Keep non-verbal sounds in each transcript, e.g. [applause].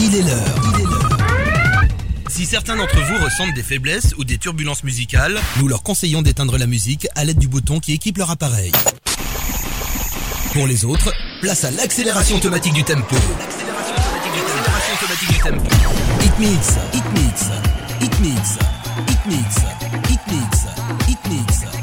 il est l'heure. Si certains d'entre vous ressentent des faiblesses ou des turbulences musicales, nous leur conseillons d'éteindre la musique à l'aide du bouton qui équipe leur appareil. Pour les autres, place à l'accélération automatique du tempo. Hit mix, hit mix, hit mix, hit mix, hit mix, hit mix.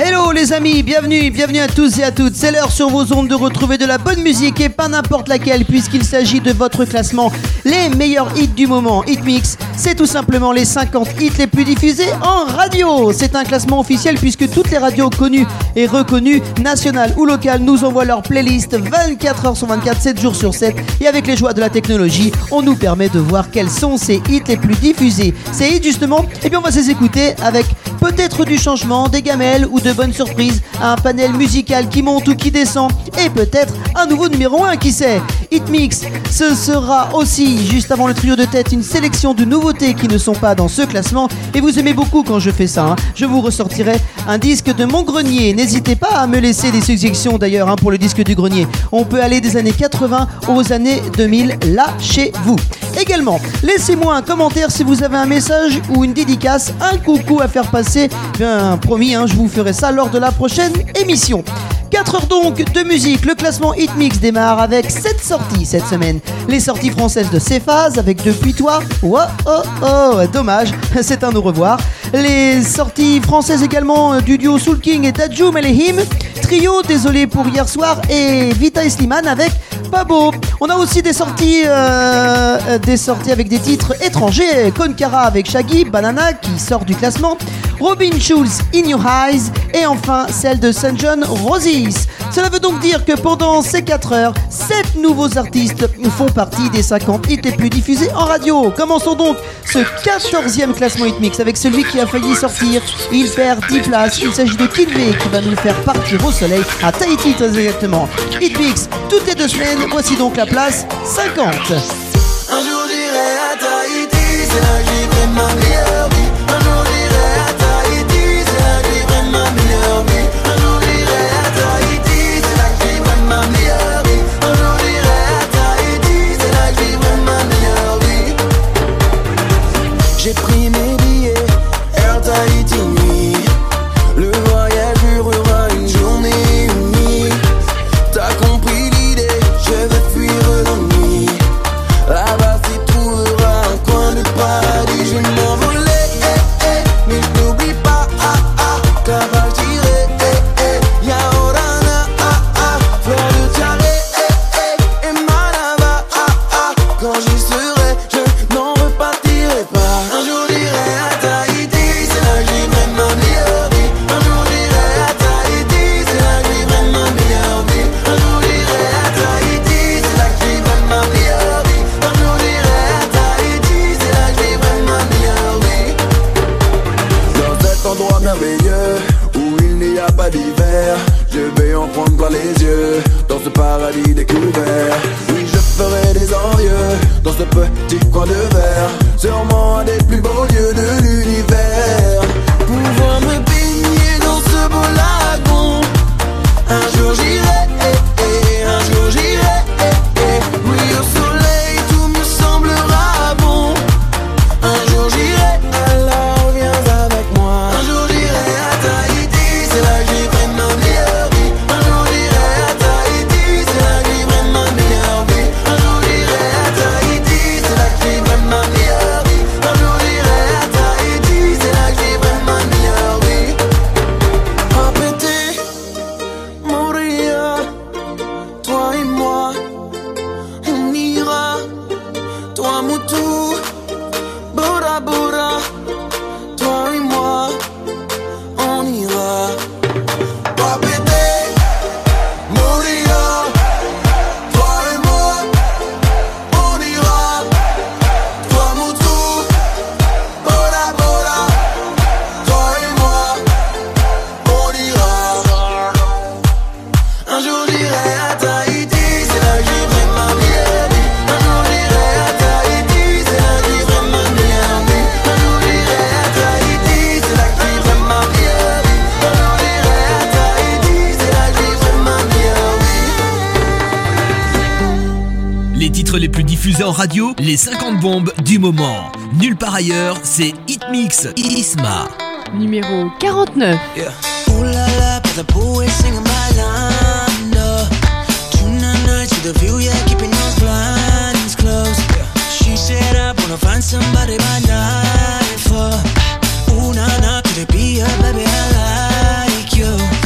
Hello les amis, bienvenue, bienvenue à tous et à toutes. C'est l'heure sur vos ondes de retrouver de la bonne musique et pas n'importe laquelle puisqu'il s'agit de votre classement. Les meilleurs hits du moment, Hit Mix, c'est tout simplement les 50 hits les plus diffusés en radio. C'est un classement officiel puisque toutes les radios connues et reconnues, nationales ou locales, nous envoient leur playlist 24 h sur 24, 7 jours sur 7. Et avec les joies de la technologie, on nous permet de voir quels sont ces hits les plus diffusés. Ces hits justement, eh bien on va les écouter avec peut-être du changement, des gamelles ou de bonnes surprises, un panel musical qui monte ou qui descend et peut-être un nouveau numéro 1 qui sait. Hit Mix, ce sera aussi juste avant le trio de tête une sélection de qui ne sont pas dans ce classement et vous aimez beaucoup quand je fais ça. hein. Je vous ressortirai un disque de mon grenier. N'hésitez pas à me laisser des suggestions d'ailleurs hein, pour le disque du grenier. On peut aller des années 80 aux années 2000 là chez vous. Également, laissez-moi un commentaire si vous avez un message ou une dédicace, un coucou à faire passer. Bien promis, hein, je vous ferai ça lors de la prochaine émission. 4 heures donc de musique, le classement Hit Mix démarre avec 7 sorties cette semaine. Les sorties françaises de Cephas avec Depuis toi, oh oh oh, dommage, [laughs] c'est un au revoir. Les sorties françaises également euh, du duo Soul King et Tadjou Melehim. Trio, désolé pour hier soir, et Vita et Slimane avec beau. On a aussi des sorties, euh, des sorties avec des titres étrangers. Konkara avec Shaggy, Banana qui sort du classement. Robin Schulz, In Your Eyes. Et enfin celle de St. John Roses. Cela veut donc dire que pendant ces 4 heures, 7 nouveaux artistes font partie des 50 hits les plus diffusés en radio. Commençons donc ce 14e classement Hit Mix avec celui qui a failli sortir. Il perd 10 places. Il s'agit de Kid qui va nous faire partir au soleil à Tahiti très exactement. Hit Mix toutes les deux semaines. Voici donc la place 50. Tahiti, c'est là radio les 50 bombes du moment. Nulle part ailleurs, c'est Hitmix Isma. Numéro 49. Yeah. Ooh la la, but the boy singing my line. No. Tonight night to the view, yeah, keeping those blinds closed. Yeah. She said I wanna find somebody by nightfall. Ooh na na, could it be her, baby? I like you.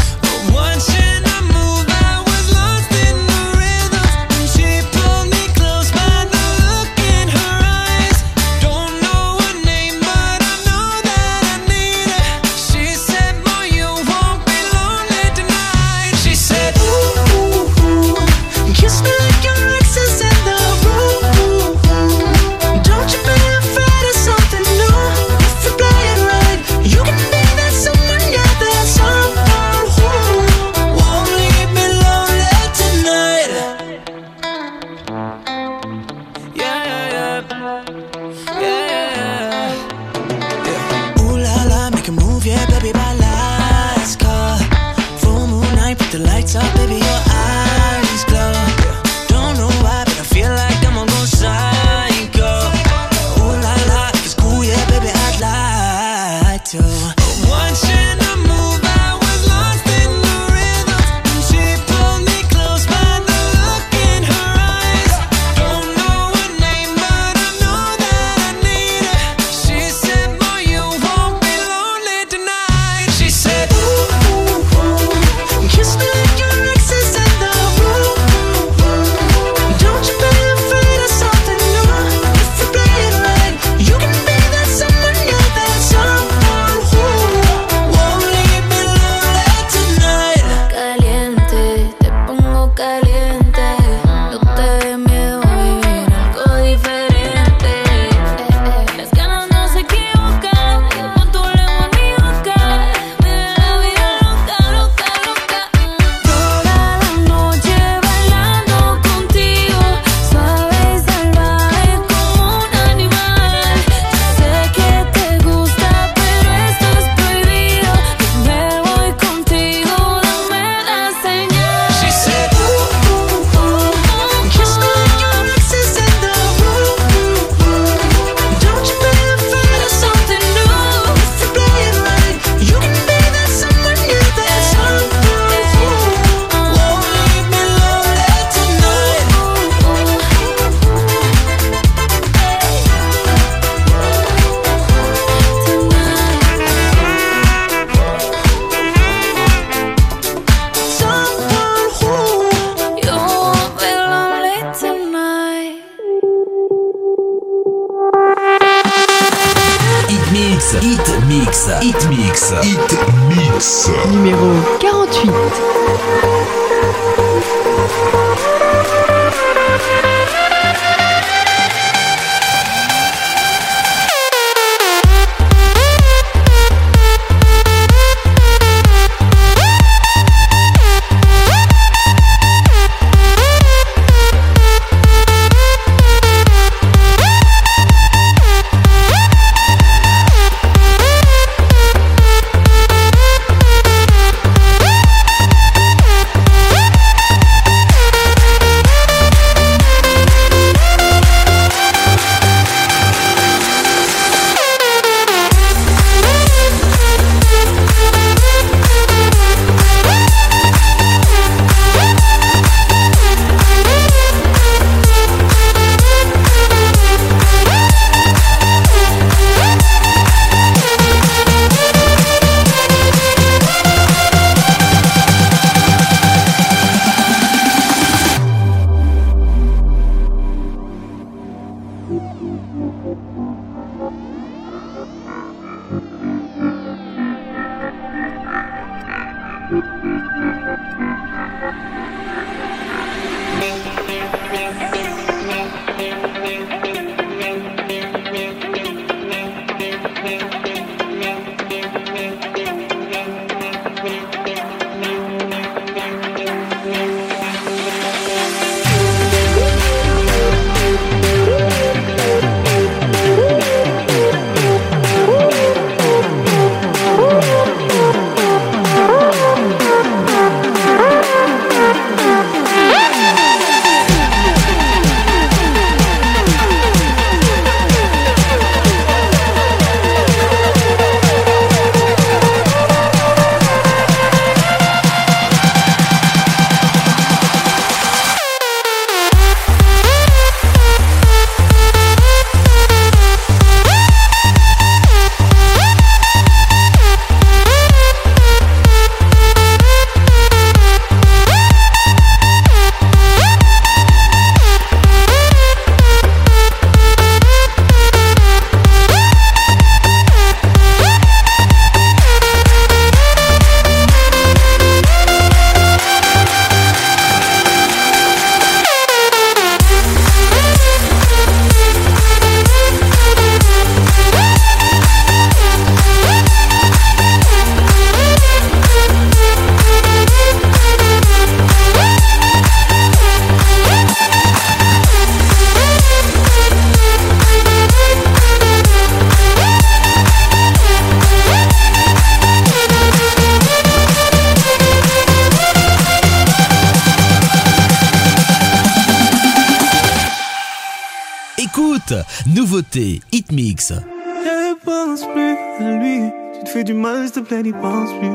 À lui. Tu te fais du mal, s'il te plaît, n'y pense plus.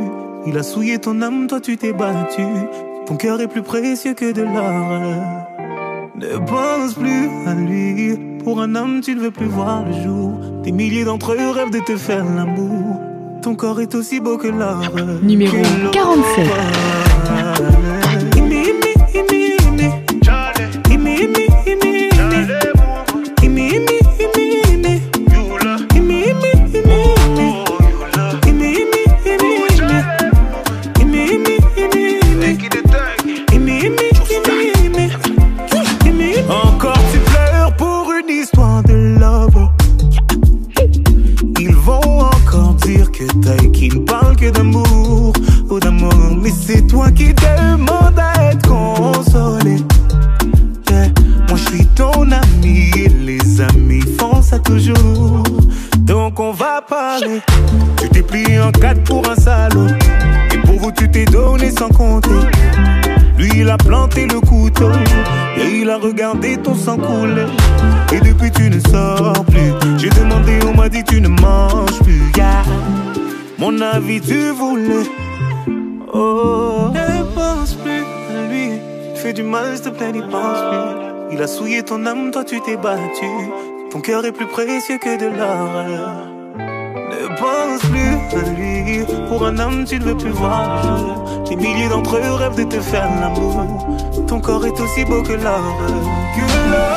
Il a souillé ton âme, toi tu t'es battu. Ton cœur est plus précieux que de l'or. Ne pense plus à lui. Pour un homme, tu ne veux plus voir le jour. Des milliers d'entre eux rêvent de te faire l'amour. Ton corps est aussi beau que l'or. Numéro Que l'or. 47. Il a souillé ton âme, toi tu t'es battu. Ton cœur est plus précieux que de l'or. Ne pense plus à lui. Pour un homme, tu ne veux plus voir. Des milliers d'entre eux rêvent de te faire l'amour. Ton corps est aussi beau que l'or. Que l'or.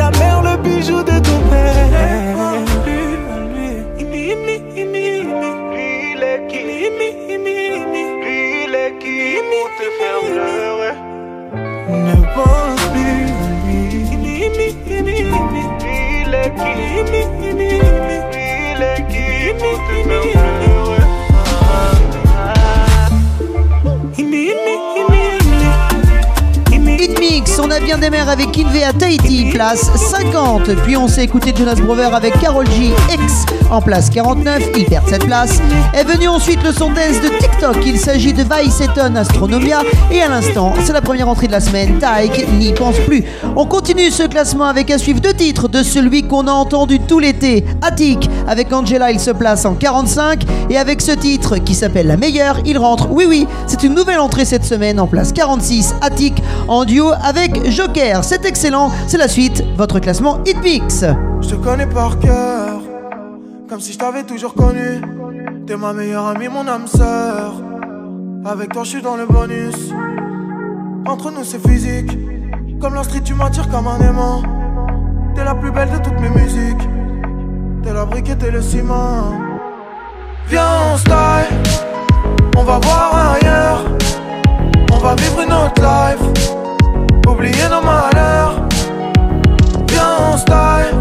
ta mère, le bijou de ton père. Imi, imi, imi, imi. Lui, il est qui? Il est qui? Ne pense plus à il est qui? Il est qui? Mix, on a bien démarré avec Kinvé à Tahiti, place 50. Puis on s'est écouté Jonas Brover avec Carol G X en place 49, il perd cette place. Est venu ensuite le son dance de TikTok, il s'agit de Vice Eton Astronomia. Et à l'instant, c'est la première entrée de la semaine, Taïk n'y pense plus. On continue ce classement avec à suivre deux titres de celui qu'on a entendu tout l'été, Attic. Avec Angela, il se place en 45. Et avec ce titre qui s'appelle La meilleure, il rentre. Oui, oui, c'est une nouvelle entrée cette semaine en place 46, Attic en duo avec Joker. C'est excellent, c'est la suite, votre classement Hitmix. Si je t'avais toujours connu. T'es ma meilleure amie, mon âme sœur. Avec toi, je suis dans le bonus. Entre nous, c'est physique. Comme la tu m'attires comme un aimant. T'es la plus belle de toutes mes musiques. T'es la brique et t'es le ciment. Viens, on style. On va voir ailleurs. On va vivre une autre life. Oublier nos malheurs. Viens, on style.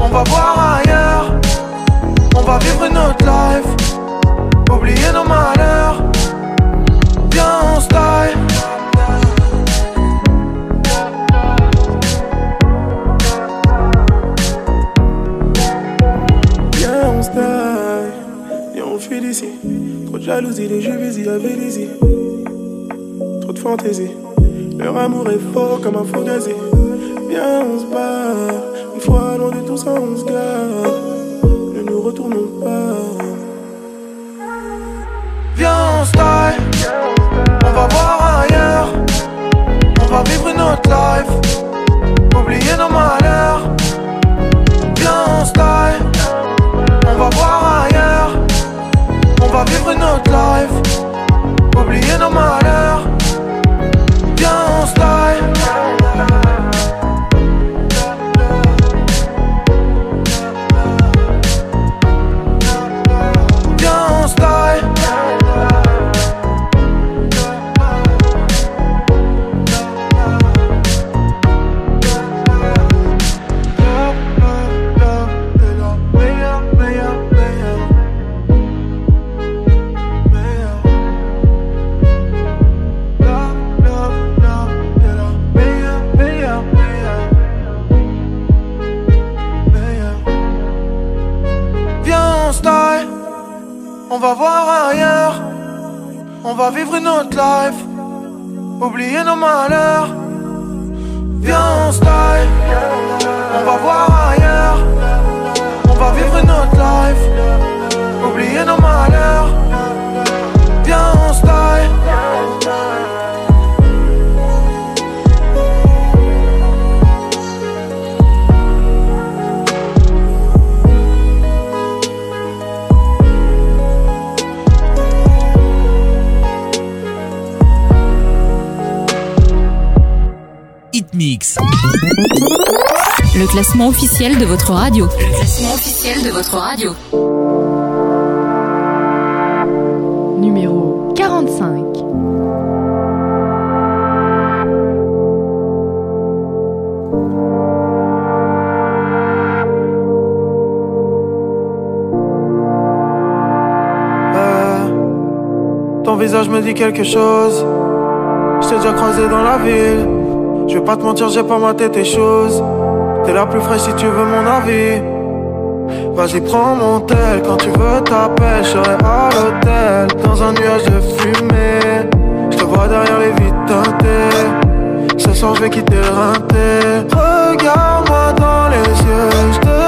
On va voir ailleurs. On va vivre une autre life. Oublier nos malheurs. Viens, on style. Viens, on se taille, viens, on fuit d'ici. Trop de jalousie, les jeux visés à Vélizy. Trop de fantaisie, leur amour est fort comme un faux gazé. Viens, on se barre, une fois loin de tout ça, on se Viens, on style. On va voir ailleurs. On va vivre notre life. Oublier nos malheurs. Viens, on style. On va voir ailleurs. On va vivre notre life. Oublier nos malheurs. Viens, on style. On va voir ailleurs. On va vivre une autre life. Oublier nos malheurs. Viens, on style. On va voir ailleurs. On va vivre une autre life. Oublier nos malheurs. Viens, on style. Le classement officiel de votre radio. Le classement officiel de votre radio. Numéro 45. Euh, ton visage me dit quelque chose. Je t'ai déjà croisé dans la ville. Je vais pas te mentir, j'ai pas maté tes choses. T'es la plus fraîche si tu veux mon avis. Vas-y, prends mon tel. Quand tu veux, t'appelles. Je à l'hôtel. Dans un nuage de fumée. Je te vois derrière les vitres teintées. Ce soir, je vais quitter le. Regarde-moi dans les yeux.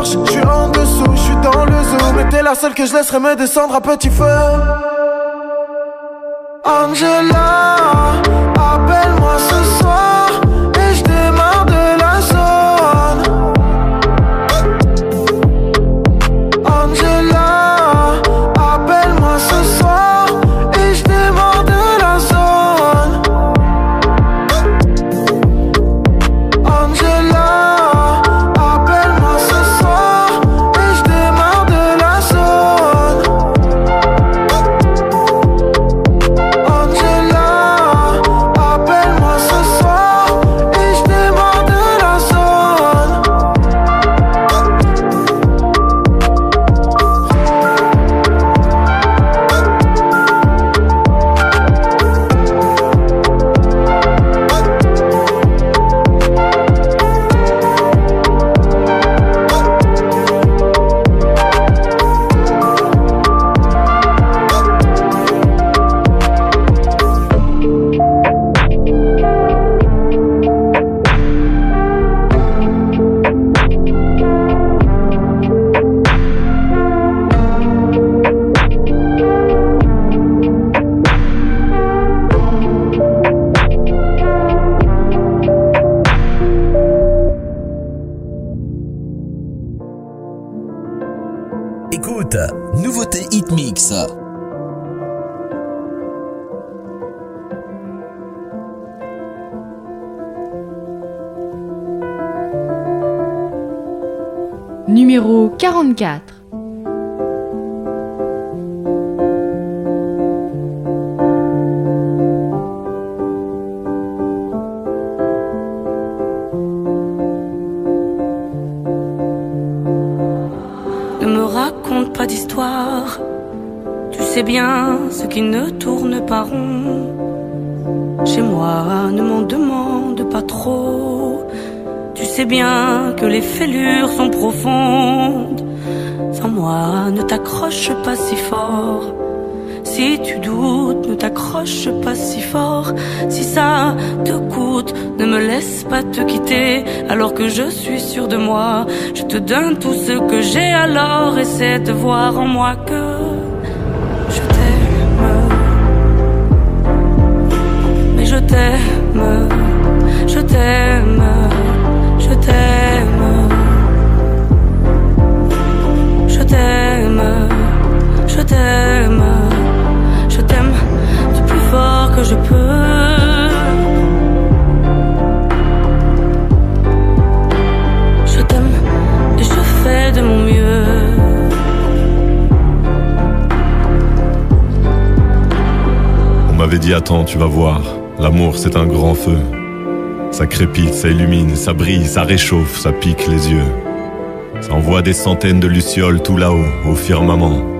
Porsche. Je suis en dessous, je suis dans le zoo, mais t'es la seule que je laisserai me descendre à petit feu. Angela, Numéro 44. Ne me raconte pas d'histoire. Tu sais bien ce qui ne tourne pas rond. Chez moi, ne m'en demande pas trop. Sais bien que les fêlures sont profondes. Sans moi, ne t'accroche pas si fort. Si tu doutes, ne t'accroche pas si fort. Si ça te coûte, ne me laisse pas te quitter. Alors que je suis sûr de moi, je te donne tout ce que j'ai. Alors essaie de voir en moi que je t'aime. t'aime, je t'aime, je t'aime, je t'aime du plus fort que je peux. Je t'aime et je fais de mon mieux. On m'avait dit attends, tu vas voir, l'amour c'est un grand feu. Ça crépite, ça illumine, ça brille, ça réchauffe, ça pique les yeux. Ça envoie des centaines de lucioles tout là-haut, au firmament.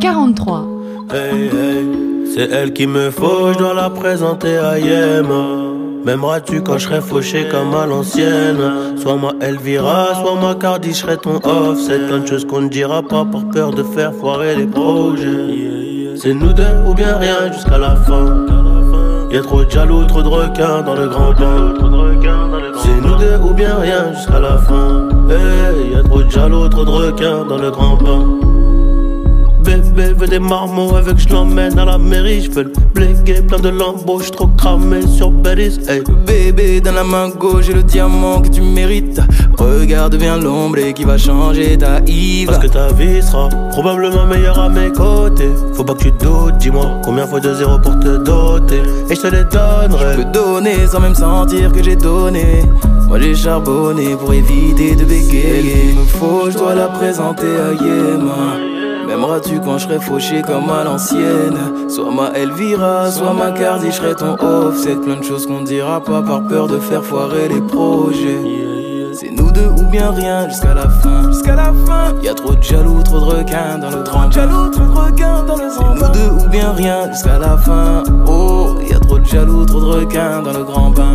43. Hey, hey, c'est elle qu'il me faut, je dois la présenter à Yema. M'aimeras-tu quand je serai fauché comme à l'ancienne? Soit ma Elvira, soit ma Cardi, je serai ton off. C'est plein de choses qu'on ne dira pas par peur de faire foirer les projets. C'est nous deux ou bien rien jusqu'à la fin. Y'a trop de jaloux, trop de requins dans le grand bain. C'est nous deux ou bien rien jusqu'à la fin. Hey, y'a trop de jaloux, trop de requins dans le grand bain Bébé veut des marmots avec je l'emmène à la mairie Je fais le blégué plein de lambeaux J'suis trop cramé sur Bellis hey. Bébé, dans la main gauche, j'ai le diamant que tu mérites. Regarde bien l'ombre et qui va changer ta Yves. Parce que ta vie sera probablement meilleure à mes côtés Faut pas que tu doutes, dis-moi combien faut de zéro pour te doter Et je te les donnerai Je peux donner sans même sentir que j'ai donné. Moi j'ai charbonné pour éviter de bégayer. Il me faut, je dois la présenter à Yéma. M'aimeras-tu quand je serai fauché comme à l'ancienne Soit ma Elvira, soit ma Cardi, je serai ton offset. Plein de choses qu'on dira pas par peur de faire foirer les projets. C'est nous deux ou bien rien jusqu'à la fin. Jusqu'à la fin. Y a trop de jaloux, trop de requins dans le grand jaloux, trop de requins dans le grand nous deux ou bien rien jusqu'à la fin. Oh, y a trop de jaloux, trop de requins dans le grand bain.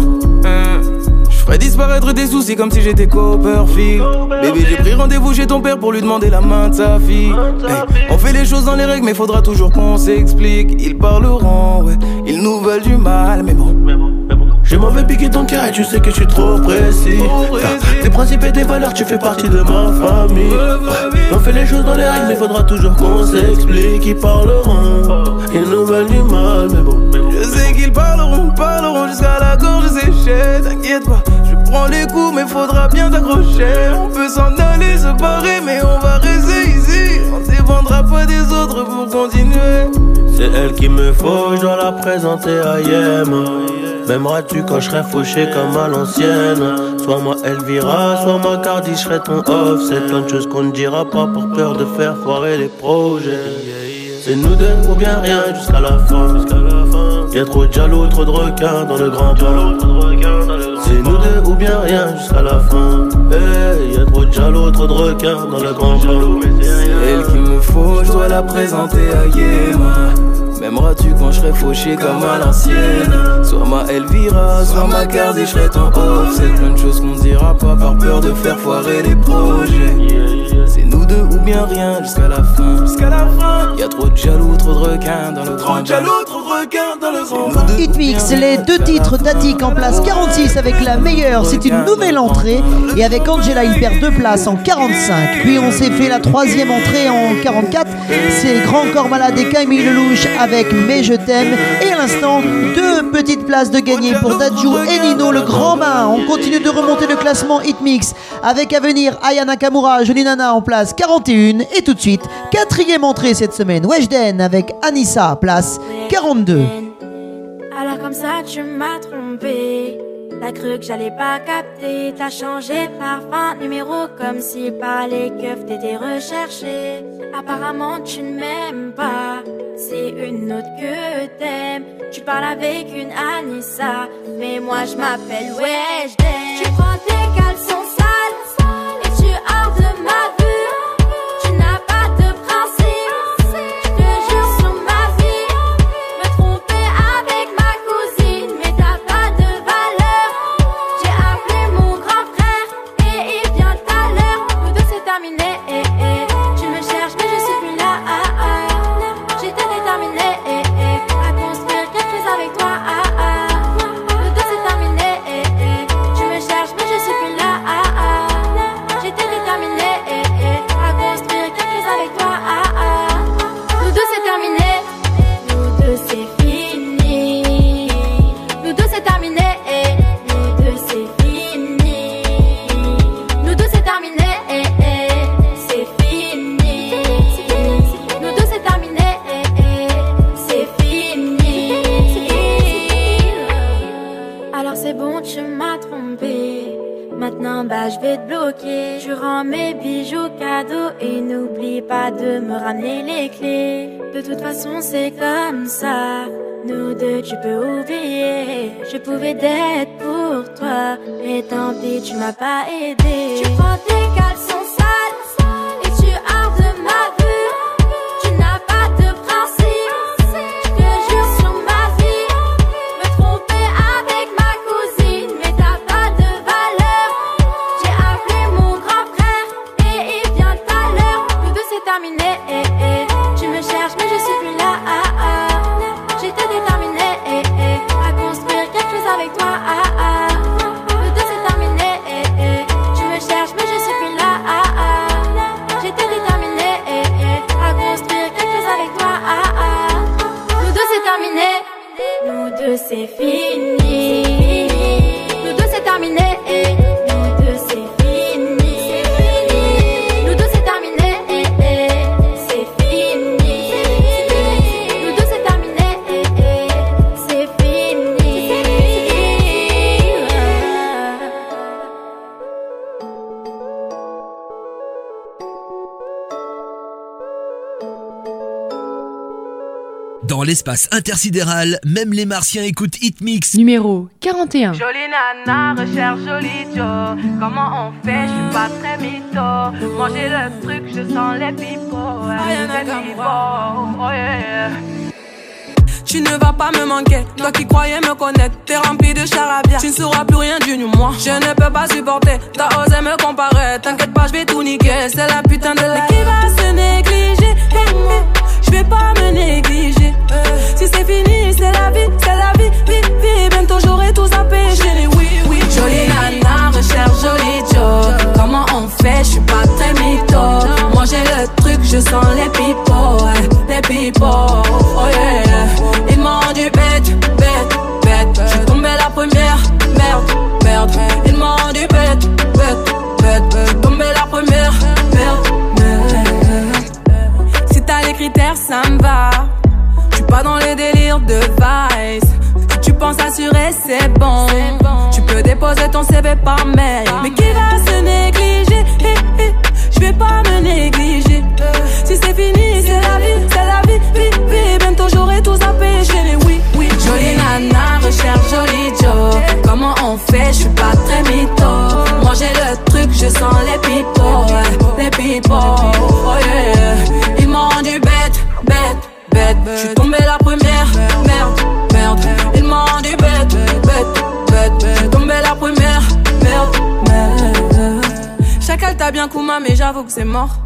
Ferais disparaître tes soucis comme si j'étais Copperfield. Bébé, j'ai pris rendez-vous chez ton père pour lui demander la main de sa fille. Hey, on fait les choses dans les règles, mais faudra toujours qu'on s'explique. Ils parleront, ouais, ils nous veulent du mal, mais bon. Je m'en vais piquer ton cœur et tu sais que je suis trop précis. T'as Des principes et des valeurs, tu fais partie de ma famille. On fait les choses dans les règles, mais faudra toujours qu'on s'explique. Ils parleront, ils nous veulent du mal, mais bon. Je sais qu'ils parleront, parleront jusqu'à la gorge séchée. T'inquiète pas, je prends les coups, mais faudra bien t'accrocher. On peut s'en aller, se barrer, mais on va rester ici. On dépendra pas des autres pour continuer. C'est elle qu'il me faut, je dois la présenter à Yem. M'aimeras-tu quand je serai fauché comme à l'ancienne? Soit moi Elvira, soit moi Cardi, je serai ton off C'est plein de choses qu'on ne dira pas pour peur de faire foirer les projets C'est nous deux ou bien rien jusqu'à la fin. Y'a trop de jaloux, trop de requins dans le grand bain C'est nous deux ou bien rien jusqu'à la fin. Hey, y'a trop de jaloux, trop de requins dans le grand bain C'est elle qu'il me faut, je dois la présenter à Yema. M'aimeras-tu quand je serai fauché comme à l'ancienne. Soit ma Elvira, soit ma Cardi, je serai ton off. C'est plein de choses qu'on dira pas par peur de faire foirer les projets. C'est nous deux ou bien rien jusqu'à la fin Jusqu'à la fin Y'a trop de jaloux, trop de requins dans le grand de jaloux, trop de requins dans le grand. Hitmix, les deux titres d'Attic en place 46 avec la meilleure, c'est une nouvelle entrée. Et avec Angela, il perd deux places en 45. Puis on s'est fait la troisième entrée en 44. C'est Grand Corps Malade et Camille Lelouch avec Mais je t'aime. Et à l'instant, deux petites places de gagner pour Dadju et Nino, le grand bain. On continue de remonter le classement Hitmix avec à venir Aya Nakamura, Jolie Nana en place 41. Et tout de suite, quatrième entrée cette semaine, Weshden avec Anissa, place 42. Alors comme ça tu m'as trompé. T'as cru que j'allais pas capter. T'as changé de parfum numéro Comme si par les keufs t'étais recherché Apparemment tu ne m'aimes pas. C'est une autre que t'aimes. Tu parles avec une Anissa Mais moi je m'appelle Weshden. Tu prends tes caleçons sales Et tu hors de ma Je vais te bloquer. Je rends mes bijoux cadeaux et n'oublie pas de me ramener les clés. De toute façon, c'est comme ça. Nous deux, tu peux oublier. Je pouvais d'être pour toi, mais tant pis, tu m'as pas aidé. Tu prends tes l'espace intersidéral, même les martiens écoutent Hitmix. Numéro 41. Jolie nana, recherche joli Joe. Comment on fait, je suis pas très mytho. Manger le truc, je sens les pipeaux. Pipeaux. Oh yeah, yeah. Tu ne vas pas me manquer, toi qui croyais me connaître, t'es rempli de charabia. Tu ne sauras plus rien du moi. Je ne peux pas supporter, t'as osé me comparer. T'inquiète pas, je vais tout niquer, c'est la putain de la. Qui va se négliger? Je vais pas me négliger. Euh, si c'est fini, c'est la vie, c'est la vie, vie, vie. Bientôt j'aurai tout à pécher. Oui, oui, jolie nana, recherche jolie Joe. Comment on fait, je suis pas très mytho. Moi j'ai le truc, je sens les people, les people. J'avoue que c'est mort.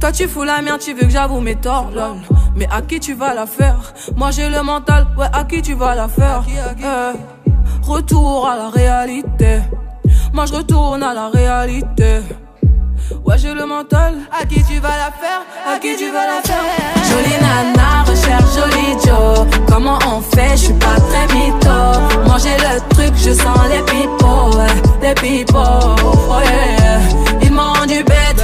Toi tu fous la merde, tu veux que j'avoue mes torts, lol. Mais à qui tu vas la faire? Moi j'ai le mental, ouais, à qui tu vas la faire? Eh, Retour à la réalité. Moi je retourne à la réalité. Ouais, j'ai le mental. À qui tu vas la faire? À qui tu vas la faire? Jolie nana, recherche joli Joe. Comment on fait? Je suis pas très mytho. Moi j'ai le truc, je sens les pipos, ouais, les pipos. Oh yeah. Ils m'ont rendu bête,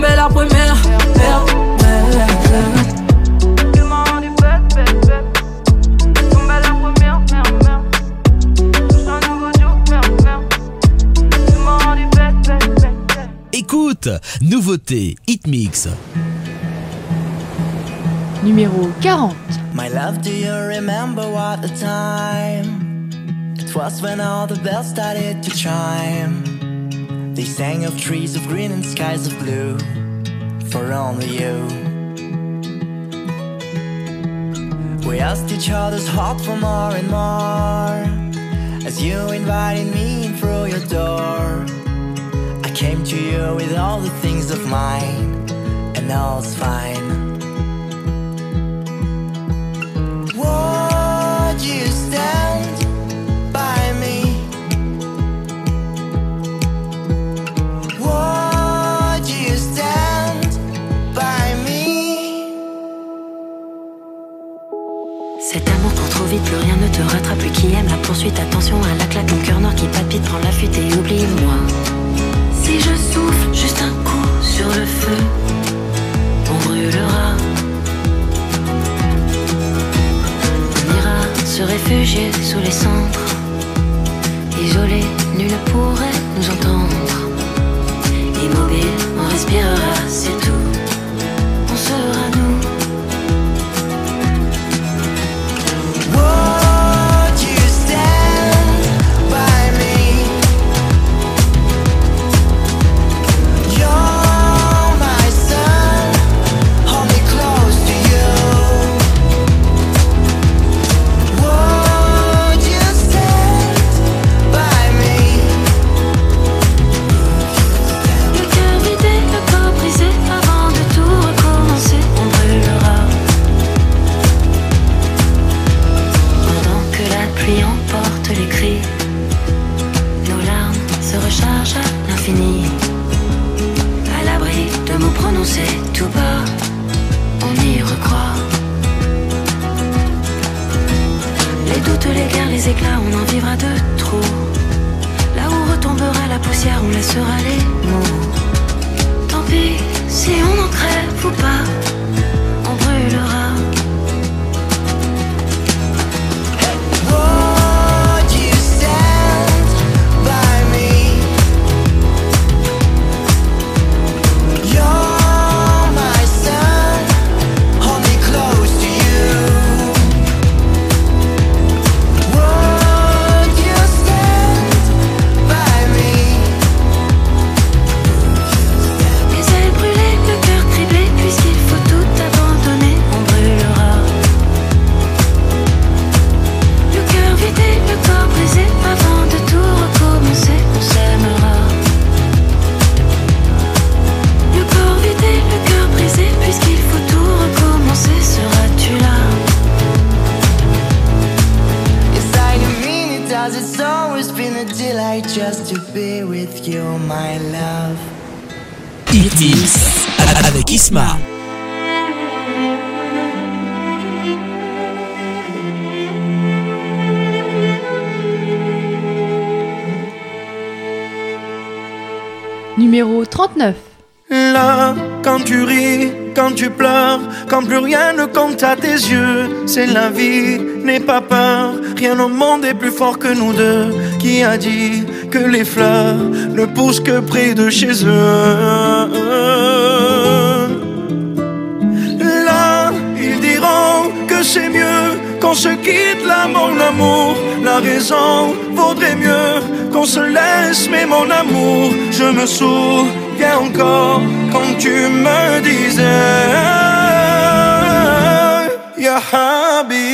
bête, bête, bête. Écoute, nouveauté, hit mix. Numéro 40. My love, do you remember what the time? It was when all the bells started to chime. They sang of trees of green and skies of blue for only you. We asked each other's heart for more and more as you invited me in through your door. I came to you with all the things of mine, and all's fine. You stand la poursuite. Attention à la claque, mon cœur noir qui palpite, prends la fuite et oublie-moi. Si je souffle juste un coup sur le feu, on brûlera. On ira se réfugier sous les cendres. Isolé, nul ne pourrait nous entendre. Immobile, on respirera, c'est. Se rechargent à l'infini. À l'abri de mots prononcés tout bas, on y recroit. Les doutes, les guerres, les éclats, on en vivra de trop. Là où retombera la poussière, on laissera les mots. Tant pis si on en crève ou pas, Isma. Numéro 39. Là, quand tu ris, quand tu pleures, quand plus rien ne compte à tes yeux, c'est la vie, n'aie pas peur, rien au monde est plus fort que nous deux. Qui a dit que les fleurs ne poussent que près de chez eux? Qu'on se quitte là, mon amour. La raison vaudrait mieux qu'on se laisse, mais mon amour, je me souviens encore quand tu me disais, Ya Habibi,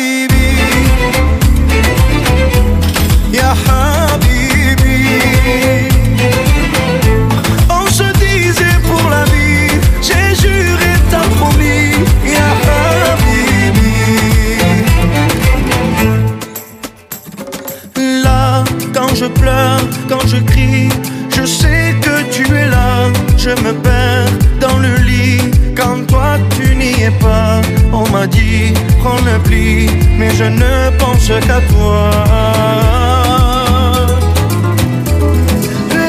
quand je crie, je sais que tu es là. Je me perds dans le lit quand toi tu n'y es pas. On m'a dit, prends le pli, mais je ne pense qu'à toi.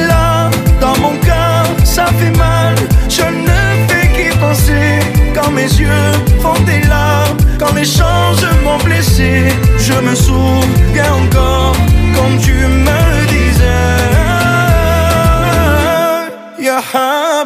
Là, dans mon cœur, ça fait mal. Je ne fais qu'y penser. Quand mes yeux font des larmes, quand les changements blessés, je me souviens encore comme tu me Ya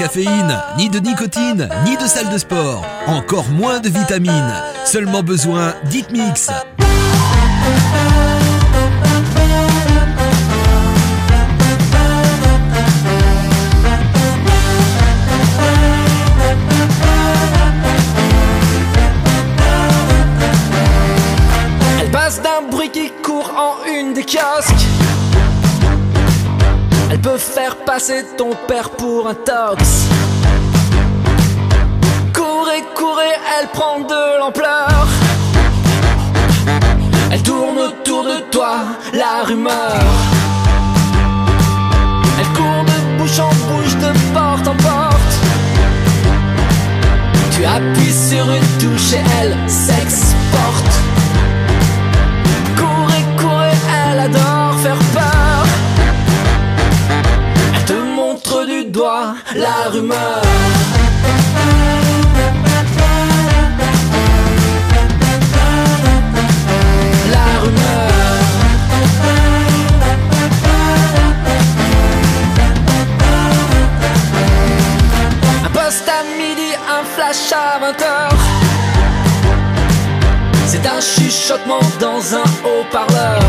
caféine, ni de nicotine, ni de salle de sport. Encore moins de vitamines. Seulement besoin d'Hitmix. Elle passe d'un bruit qui court en une des kiosques. Peut faire passer ton père pour un tox. Courez, courez, elle prend de l'ampleur. Elle tourne autour de toi, la rumeur. Elle court de bouche en bouche, de porte en porte. Tu appuies sur une touche et elle s'exporte. La rumeur. La rumeur. Un poste à midi, un flash à 20 heures. C'est un chuchotement dans un haut-parleur.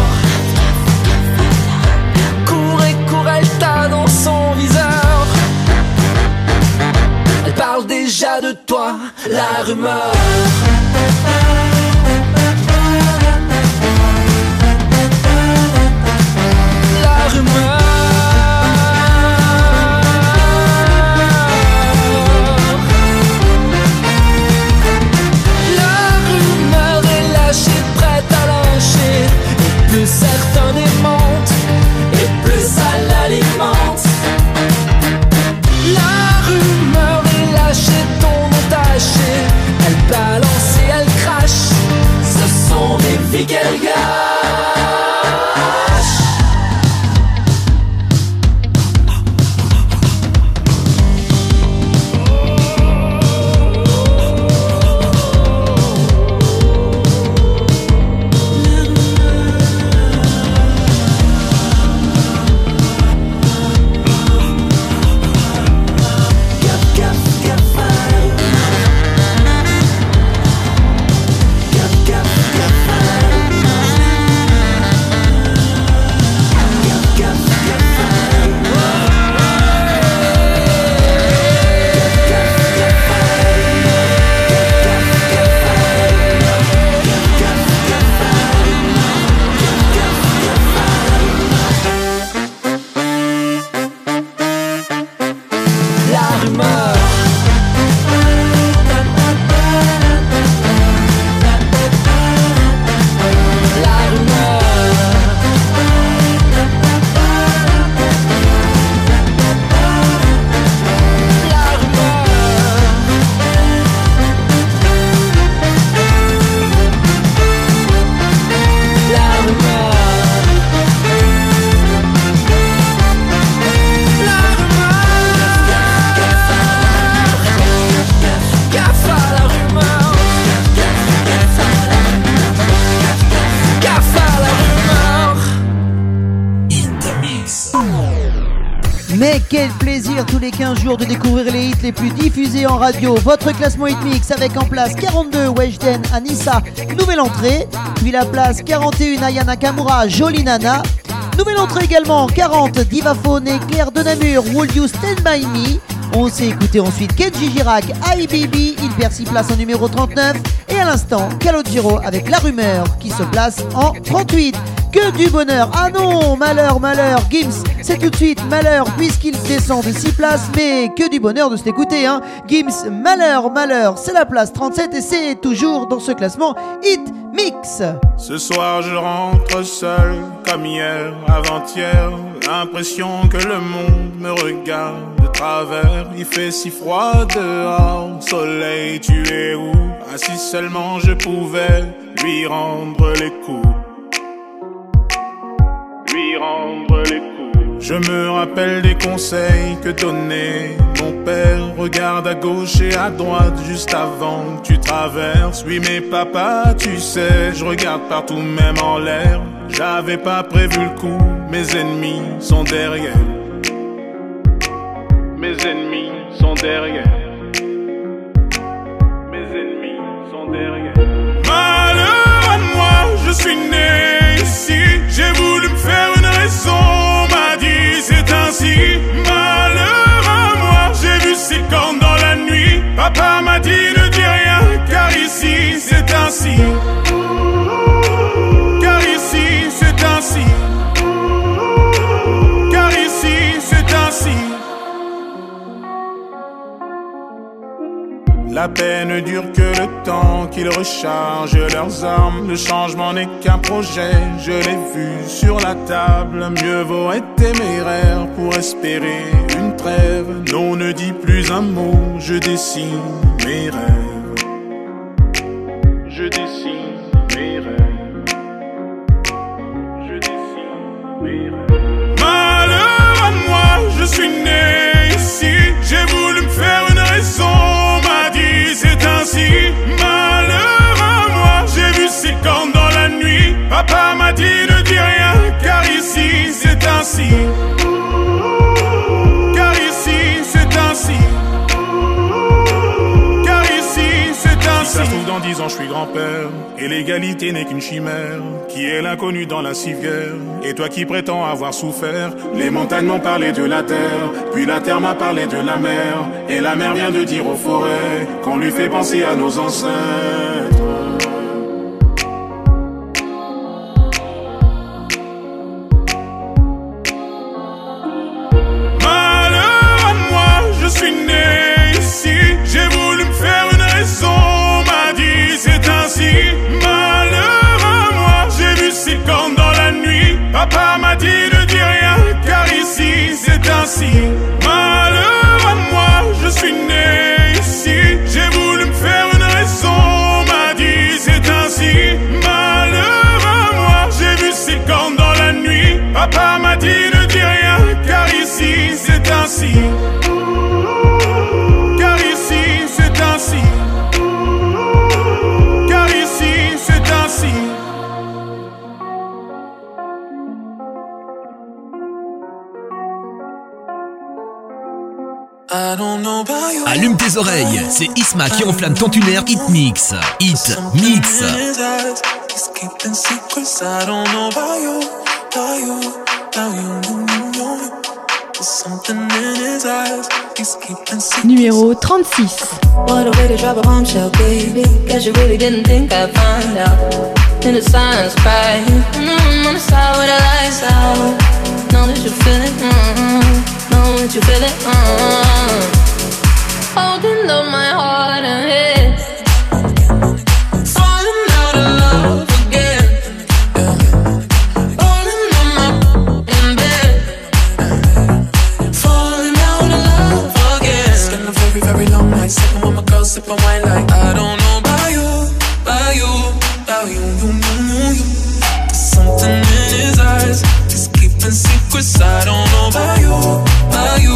Courez, courez, elle t'a déjà de toi la rumeur. La rumeur. La rumeur est lâchée, prête à lâcher, et que certains balancée, elle crache. Ce sont des vies radio. Votre classement hit mix avec en place 42 Weshden Anissa, nouvelle entrée. Puis la place 41 Ayana Nakamura, Jolie Nana. Nouvelle entrée également 40 Divaphone et Claire de Namur, Will You Stand By Me? On s'est écouté ensuite Kenji Girac, I Baby, il perd 6 places en numéro 39. Et à l'instant, Calogero avec La Rumeur qui se place en 38. Que du bonheur Ah non, malheur, malheur, Gims, c'est tout de suite malheur puisqu'il descend de 6 places, mais que du bonheur de s'écouter, hein Gims, malheur, malheur, c'est la place 37 et c'est toujours dans ce classement Hit Mix Ce soir je rentre seul, comme hier, avant-hier. L'impression que le monde me regarde de travers. Il fait si froid dehors, soleil, tu es où? Ah si seulement je pouvais lui rendre les coups. Lui rendre. Je me rappelle des conseils que donnait mon père. Regarde à gauche et à droite juste avant que tu traverses. Oui, mais papa, tu sais, je regarde partout, même en l'air. J'avais pas prévu le coup, mes ennemis sont derrière. Mes ennemis sont derrière. Mes ennemis sont derrière. Malheur à moi, je suis né ici. J'ai voulu me faire une raison, Malheur à moi, j'ai vu ses cornes dans la nuit. Papa m'a dit ne dis rien, car ici c'est ainsi. Car ici c'est ainsi. Car ici c'est ainsi. La paix ne dure que le temps qu'ils rechargent leurs armes. Le changement n'est qu'un projet, je l'ai vu sur la table. Mieux vaut être téméraire pour espérer une trêve. Non, ne dis plus un mot, je dessine mes rêves. Je dessine mes rêves. Malheur à moi, je suis né ici. J'ai voulu me faire Papa m'a dit ne dis rien, car ici c'est ainsi. Car ici c'est ainsi. Car ici c'est ainsi. Si ça se trouve dans dix ans, je suis grand-père. Et l'égalité n'est qu'une chimère. Qui est l'inconnu dans la civière Et toi qui prétends avoir souffert. Les montagnes m'ont parlé de la terre. Puis la terre m'a parlé de la mer. Et la mer vient de dire aux forêts qu'on lui fait penser à nos ancêtres. Suis né ici. J'ai voulu me faire une raison, on m'a dit c'est ainsi. Malheur à moi, j'ai vu ses cornes dans la nuit. Papa m'a dit ne dis rien, car ici c'est ainsi. Allume tes oreilles, c'est Isma qui enflamme ton tuner Hit Mix. Hit Mix. Numéro 36. What a way to drop a bombshell, baby. Guess you really didn't think I'd find out. In the silence, cry. Mm, on the side with the lights out. Know that you feel it. Mm, know that you feel it. Mm. Holding up my heart and head. Sipping wine like I don't know about you, about you, about you, you, you, you, you. There's something in his eyes. He's keeping secrets. I don't know about you, about you,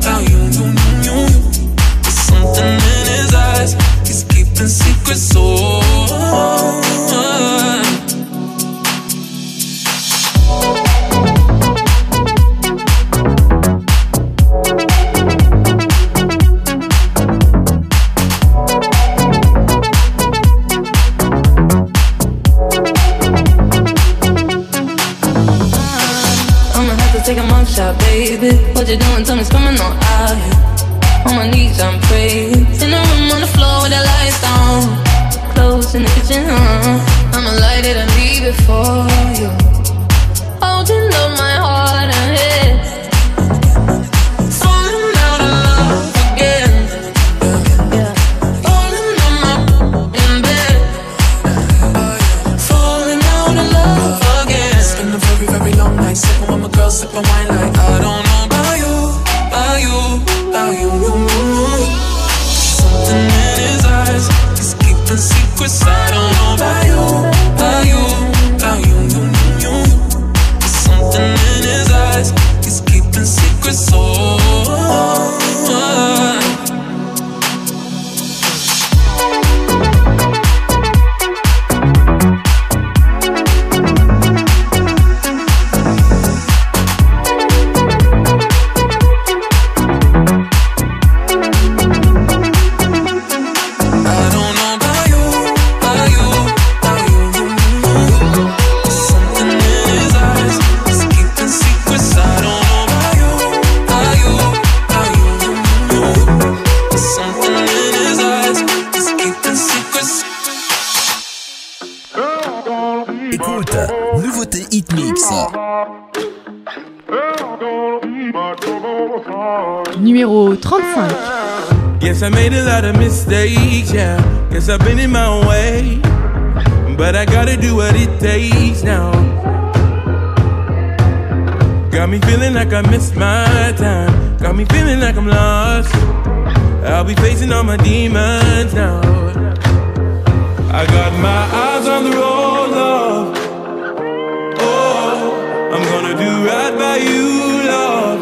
about you, you, you, you, you. There's something in his eyes. He's keeping secrets. So. Hit Mix. Numéro 35. Guess I made a lot of mistakes, yeah. Guess I've been in my own way. But I gotta do what it takes now. Got me feeling like I missed my time. Got me feeling like I'm lost. I'll be facing all my demons now. I got my eyes on the road, right by you, love.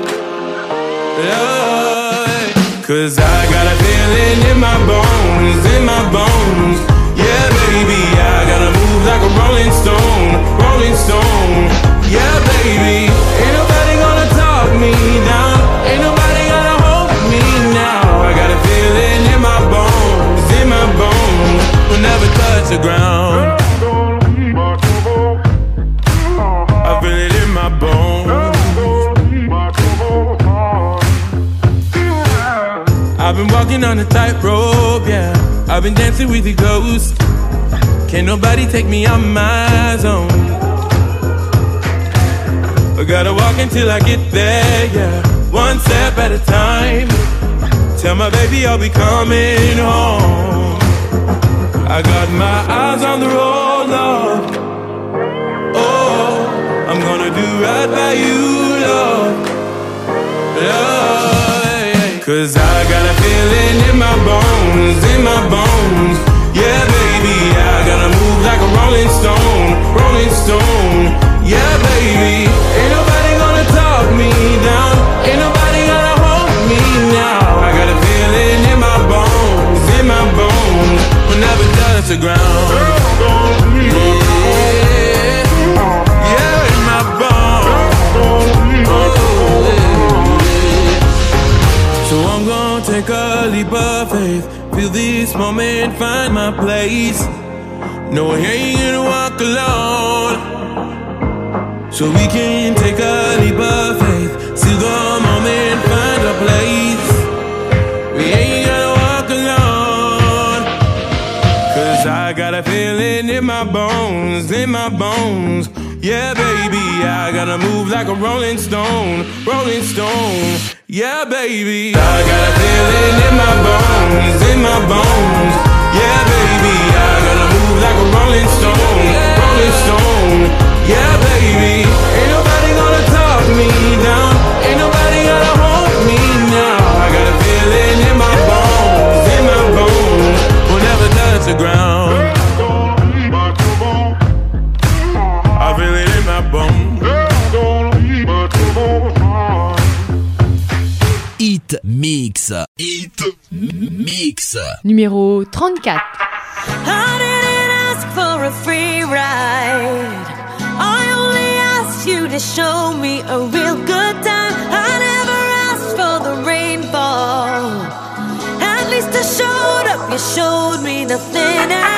Love. Cause I got a feeling in my bones, in my bones. Yeah, baby, I gotta move like a rolling stone, rolling stone. Yeah, baby, ain't nobody gonna talk me down. Ain't nobody gonna hold me now. I got a feeling in my bones, in my bones. Will never touch the ground. Been walking on a tightrope, yeah. I've been dancing with the ghost. Can't nobody take me out my zone. I gotta walk until I get there, yeah. One step at a time. Tell my baby I'll be coming home. I got my eyes on the road, love. Oh, I'm gonna do right by you. Love, yeah. Cause I got a feeling in my bones, in my bones. Yeah, baby, I gotta move like a rolling stone, rolling stone. Yeah, baby, rolling stone, rolling stone. Yeah, baby, I got a feeling in my bones, in my bones. Yeah, baby, I gotta move like a rolling stone, rolling stone. Yeah, baby, ain't nobody gonna talk me down, least I showed up, you showed me nothing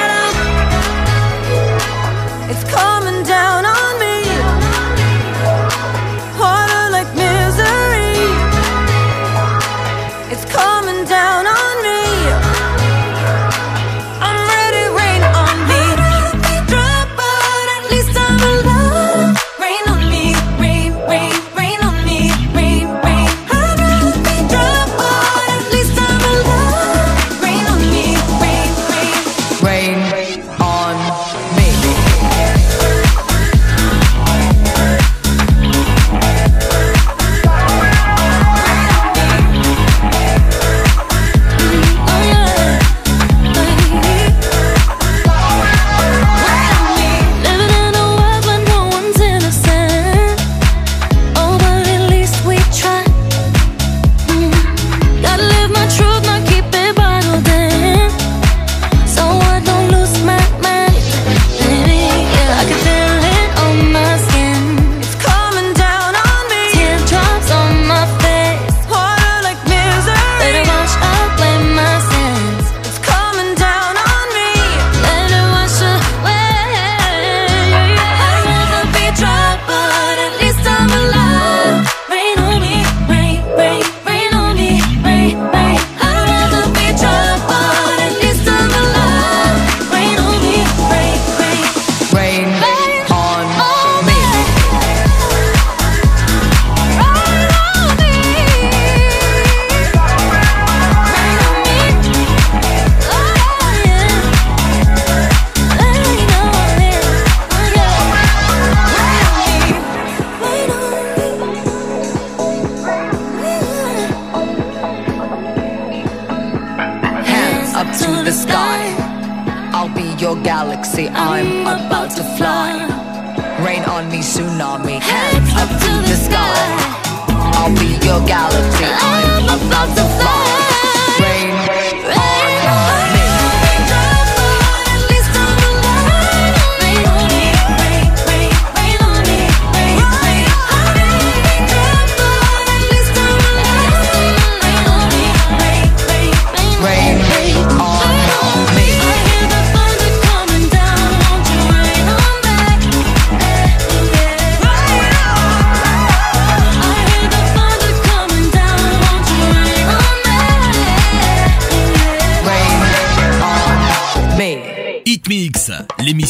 your galaxy. I'm about to fly.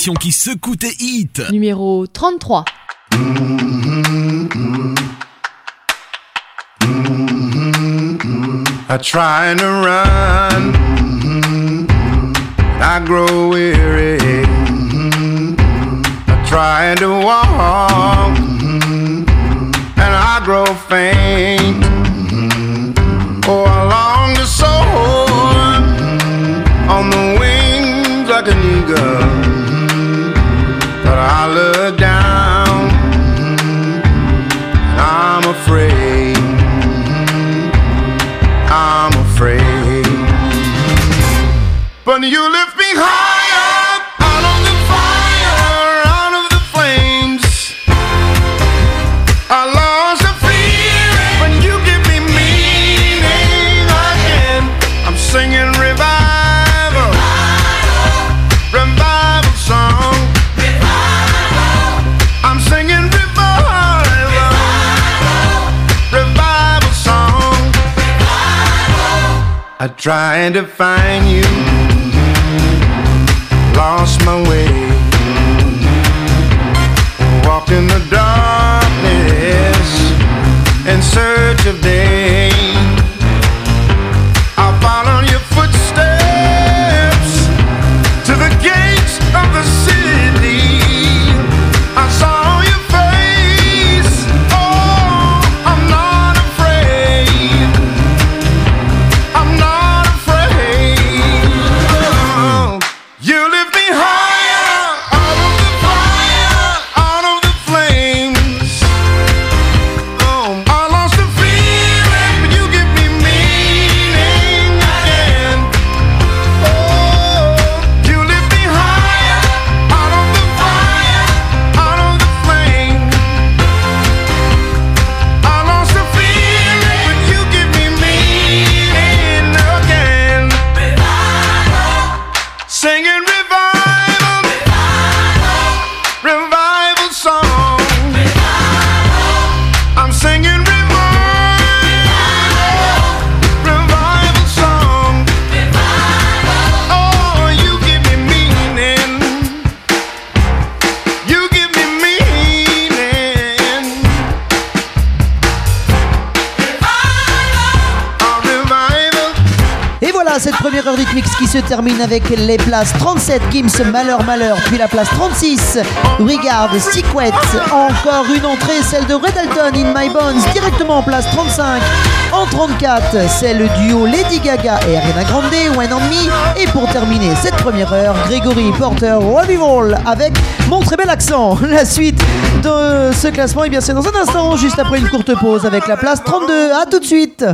L'émission qui secoue tes hits. Numéro 33. I try to run, I grow weary. I try to walk, and I grow faint. Oh, I long to soar on the wings like an eagle, but I look down, I'm afraid. I'm afraid. But you lift Tried to find you, lost my way, avec les places 37 Gims Malheur Malheur, puis la place 36 Regarde Secret, encore une entrée, celle de Red Alton In My Bones, directement en place 35. En 34, c'est le duo Lady Gaga et Ariana Grande, When on Me. Et pour terminer cette première heure, Gregory Porter Revival avec mon très bel accent. [laughs] La suite de ce classement, et bien c'est dans un instant, juste après une courte pause avec la place 32. A tout de suite.